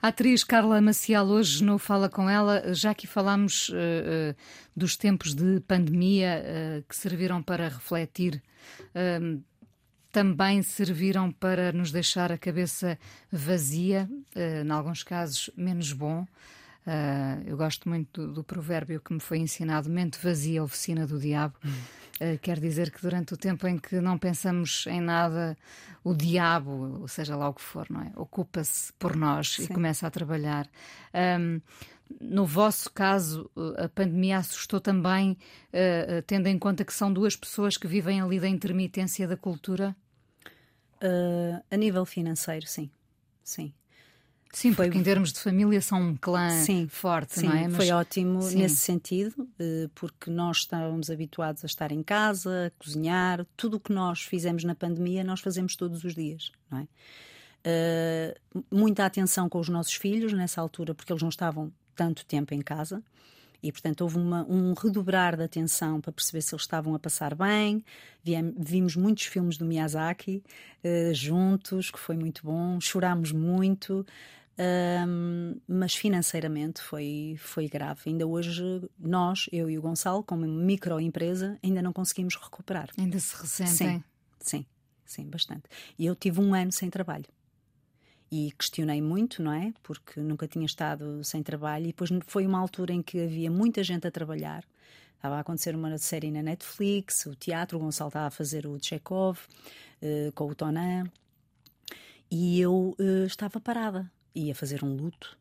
A atriz Carla Maciel hoje no Fala Com Ela, já que falámos uh, uh, dos tempos de pandemia uh, que serviram para refletir, também serviram para nos deixar a cabeça vazia, em alguns casos menos bom. Eu gosto muito do, do, provérbio que me foi ensinado: mente vazia, oficina do diabo. Hum. Uh, quer dizer que durante o tempo em que não pensamos em nada, o diabo, ou seja lá o que for, não é? Ocupa-se por nós Sim. e começa a trabalhar. Um, no vosso caso, a pandemia assustou também, uh, tendo em conta que são duas pessoas que vivem ali da intermitência da cultura? Uh, a nível financeiro, sim. Sim. Sim, porque em termos de família são um clã sim, forte, sim, não é? Mas... Foi ótimo sim. nesse sentido, eh, porque nós estávamos habituados a estar em casa, a cozinhar, tudo o que nós fizemos na pandemia, nós fazemos todos os dias, não é? Uh, muita atenção com os nossos filhos nessa altura, porque eles não estavam tanto tempo em casa. E, portanto, houve uma, um redobrar de atenção para perceber se eles estavam a passar bem. Vimos muitos filmes do Miyazaki uh, juntos, que foi muito bom. Chorámos muito. Um, mas financeiramente foi, foi grave. Ainda hoje, nós, eu e o Gonçalo, como microempresa, ainda não conseguimos recuperar. Ainda se ressentem? Sim, sim, sim, bastante. E eu tive um ano sem trabalho. E questionei muito, não é? Porque nunca tinha estado sem trabalho. E depois foi uma altura em que havia muita gente a trabalhar. Estava a acontecer uma série na Netflix, o teatro, o Gonçalo estava a fazer o Chekhov uh, com o Tonan. E eu uh, estava parada ia fazer um luto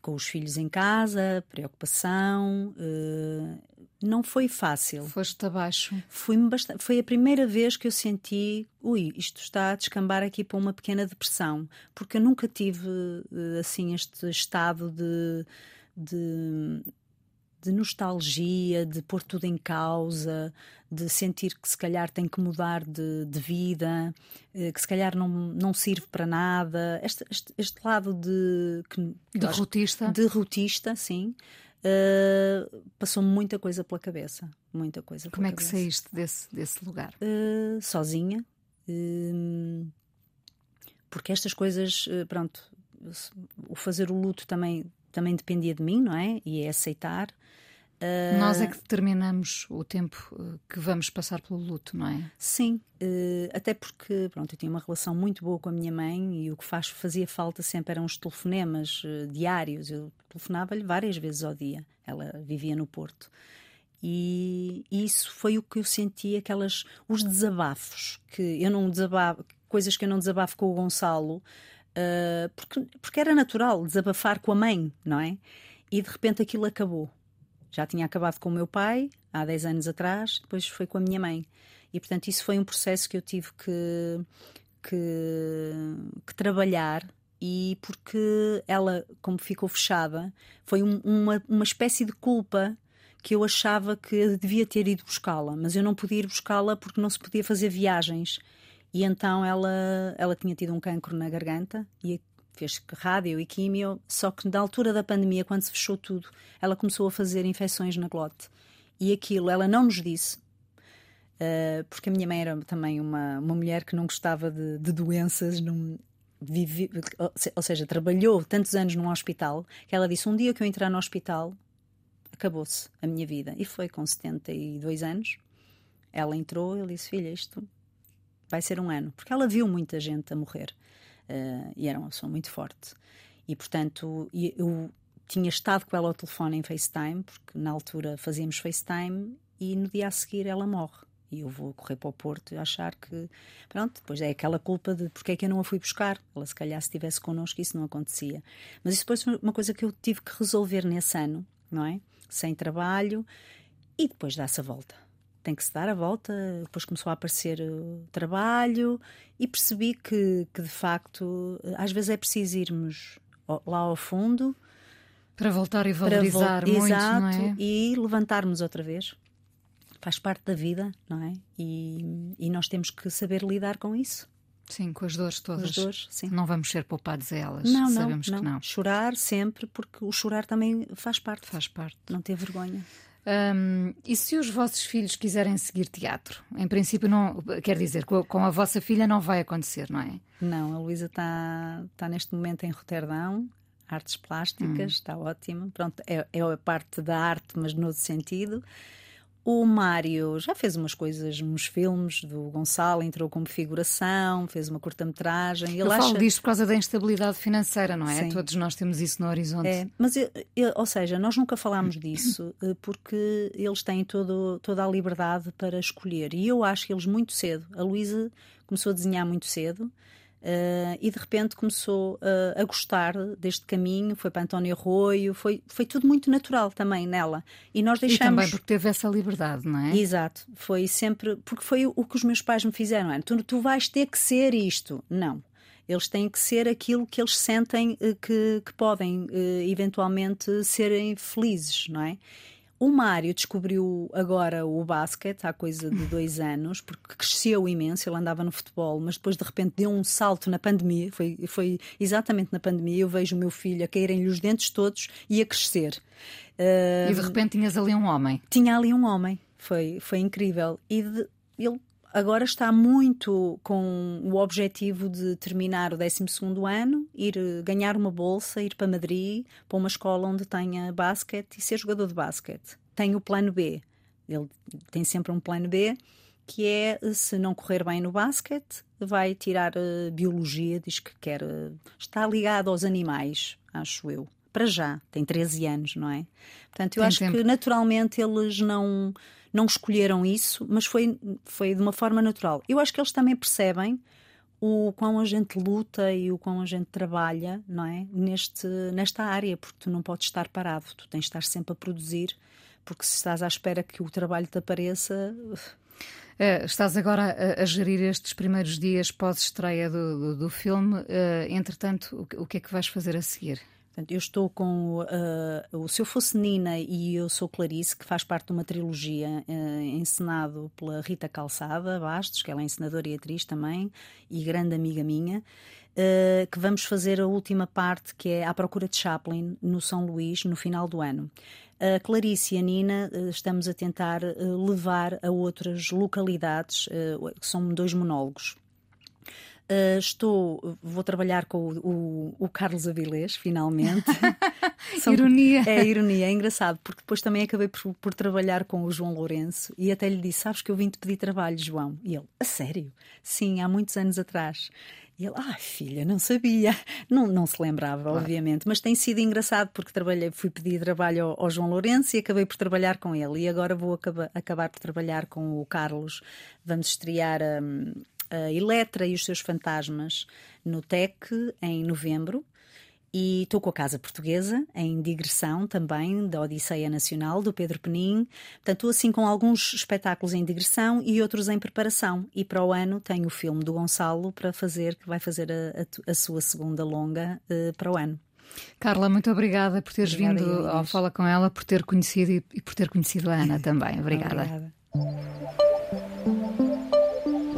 com os filhos em casa, preocupação. Uh, não foi fácil. Foste abaixo. Fui bastante, foi a primeira vez que eu senti, ui, isto está a descambar aqui para uma pequena depressão, porque eu nunca tive uh, assim este estado de, de de nostalgia, de pôr tudo em causa, de sentir que se calhar tem que mudar de, de vida, eh, que se calhar não, não serve para nada. Este, este, este lado de. Que, derrotista. De derrotista, sim. Uh, Passou-me muita coisa pela cabeça. Muita coisa Como é que cabeça. saíste desse, desse lugar? Uh, sozinha. Uh, porque estas coisas, pronto, o fazer o luto também, também dependia de mim, não é? E é aceitar. Uh... Nós é que determinamos o tempo eh, que vamos passar pelo luto, não é? Sim, uh, até porque pronto, eu tinha uma relação muito boa com a minha mãe e o que faz, fazia falta sempre eram os telefonemas uh, diários. Eu telefonava-lhe várias vezes ao dia. Ela vivia no Porto. E, isso foi o que eu senti, aquelas os desabafos que eu não desabafo, coisas que eu não desabafo com o Gonçalo, porque, porque era natural desabafar com a mãe, não é? E de repente aquilo acabou já tinha acabado com o meu pai há 10 anos atrás, depois foi com a minha mãe. E portanto, isso foi um processo que eu tive que, que, que trabalhar. E porque ela, como ficou fechada, foi um, uma, uma espécie de culpa que eu achava que devia ter ido buscá-la, mas eu não podia ir buscá-la porque não se podia fazer viagens. E então ela, ela tinha tido um cancro na garganta e fez rádio e químio, só que na altura da pandemia, quando se fechou tudo, ela começou a fazer infecções na glote. E aquilo ela não nos disse, uh, porque a minha mãe era também uma, uma mulher que não gostava de, de doenças, não, vive, ou seja, trabalhou tantos anos num hospital, que ela disse: Um dia que eu entrar no hospital, acabou-se a minha vida. E foi com 72 anos. Ela entrou e disse: Filha, isto vai ser um ano. Porque ela viu muita gente a morrer uh, e era uma pessoa muito forte. E, portanto, eu tinha estado com ela ao telefone em FaceTime, porque na altura fazíamos FaceTime e no dia a seguir ela morre. E eu vou correr para o Porto e achar que, pronto, depois é aquela culpa de porque é que eu não a fui buscar. Ela, se calhar, se estivesse connosco, isso não acontecia. Mas isso foi uma coisa que eu tive que resolver nesse ano, não é? Sem trabalho e depois dá-se a volta tem que se dar a volta. Depois começou a aparecer o trabalho e percebi que, que de facto às vezes é preciso irmos lá ao fundo para voltar e valorizar vo muito, Exato, não é? e levantarmos outra vez. Faz parte da vida, não é? E, e nós temos que saber lidar com isso. Sim, com as dores todas. As dores, sim. Não vamos ser poupados a elas. Não, Sabemos não, que não. Chorar sempre, porque o chorar também faz parte. Faz parte. Não ter vergonha. E se os vossos filhos quiserem seguir teatro? Em princípio, não quer dizer, com a, com a vossa filha não vai acontecer, não é? Não, a Luísa está tá neste momento em Roterdão, artes plásticas, hum. está ótima. Pronto, é, é a parte da arte, mas no outro sentido. O Mário já fez umas coisas, uns filmes do Gonçalo, entrou como figuração, fez uma curta-metragem. Ele eu acha... falo disto por causa da instabilidade financeira, não é? Sim. Todos nós temos isso no horizonte. É, mas, eu, eu, ou seja, nós nunca falámos disso eh, porque eles têm todo, toda a liberdade para escolher. E eu acho que eles muito cedo, a Luísa começou a desenhar muito cedo, Uh, e de repente começou uh, a gostar deste caminho, foi para António Arroio, foi, foi tudo muito natural também nela. E nós deixamos. E também porque teve essa liberdade, não é? Exato, foi sempre. Porque foi o que os meus pais me fizeram: é? tu, tu vais ter que ser isto. Não. Eles têm que ser aquilo que eles sentem uh, que, que podem eventualmente serem felizes, não é? O Mário descobriu agora o basquete há coisa de dois anos, porque cresceu imenso. Ele andava no futebol, mas depois de repente deu um salto na pandemia. Foi, foi exatamente na pandemia. Eu vejo o meu filho a caírem-lhe os dentes todos e a crescer. Uh, e de repente tinhas ali um homem. Tinha ali um homem. Foi, foi incrível. E de, ele agora está muito com o objetivo de terminar o 12 ano, ir eh, ganhar uma bolsa, ir para Madrid, para uma escola onde tenha basquete e ser jogador de basquete. Tem o plano B. Ele tem sempre um plano B, que é eh, se não correr bem no basquete, vai tirar uh, biologia, diz que quer. Uh, está ligado aos animais, acho eu. Para já, tem 13 anos, não é? Portanto, eu tem acho tempo. que naturalmente eles não não escolheram isso, mas foi, foi de uma forma natural. Eu acho que eles também percebem o quão a gente luta e o quão a gente trabalha, não é? Neste, nesta área, porque tu não podes estar parado, tu tens de estar sempre a produzir, porque se estás à espera que o trabalho te apareça. Uh, estás agora a, a, gerir estes primeiros dias pós-estreia do, do, do, filme. Uh, entretanto, o, o que é que vais fazer a seguir? Portanto, eu estou com uh, o Se Eu Fosse Nina e Eu Sou Clarice, que faz parte de uma trilogia uh, encenado pela Rita Calçada Bastos, que ela é encenadora e atriz também, e grande amiga minha, uh, que vamos fazer a última parte, que é À Procura de Chaplin, no São Luís, no final do ano. A Clarice e a Nina estamos a tentar levar a outras localidades, que são dois monólogos. Uh, estou, vou trabalhar com o, o, o Carlos Avilés, finalmente. São, ironia. É ironia, é engraçado, porque depois também acabei por, por, trabalhar com o João Lourenço e até lhe disse: Sabes que eu vim te pedir trabalho, João? E ele: A sério? Sim, há muitos anos atrás. E ele, ah, filha, não sabia. Não, não se lembrava, claro. obviamente, mas tem sido engraçado porque trabalhei, fui pedir trabalho ao, ao, João Lourenço e acabei por trabalhar com ele. E agora vou acabar, acabar por trabalhar com o Carlos. Vamos estrear. Um, a Eletra e os seus fantasmas no TEC em novembro. E estou com a Casa Portuguesa, em digressão também, da Odisseia Nacional, do Pedro Penin. Portanto, estou assim com alguns espetáculos em digressão e outros em preparação. E para o ano tenho o filme do Gonçalo para fazer, que vai fazer a, a, a sua segunda longa uh, para o ano. Carla, muito obrigada por teres obrigada, vindo ao Fala com ela, por ter conhecido e, e por ter conhecido a Ana também. Obrigada. obrigada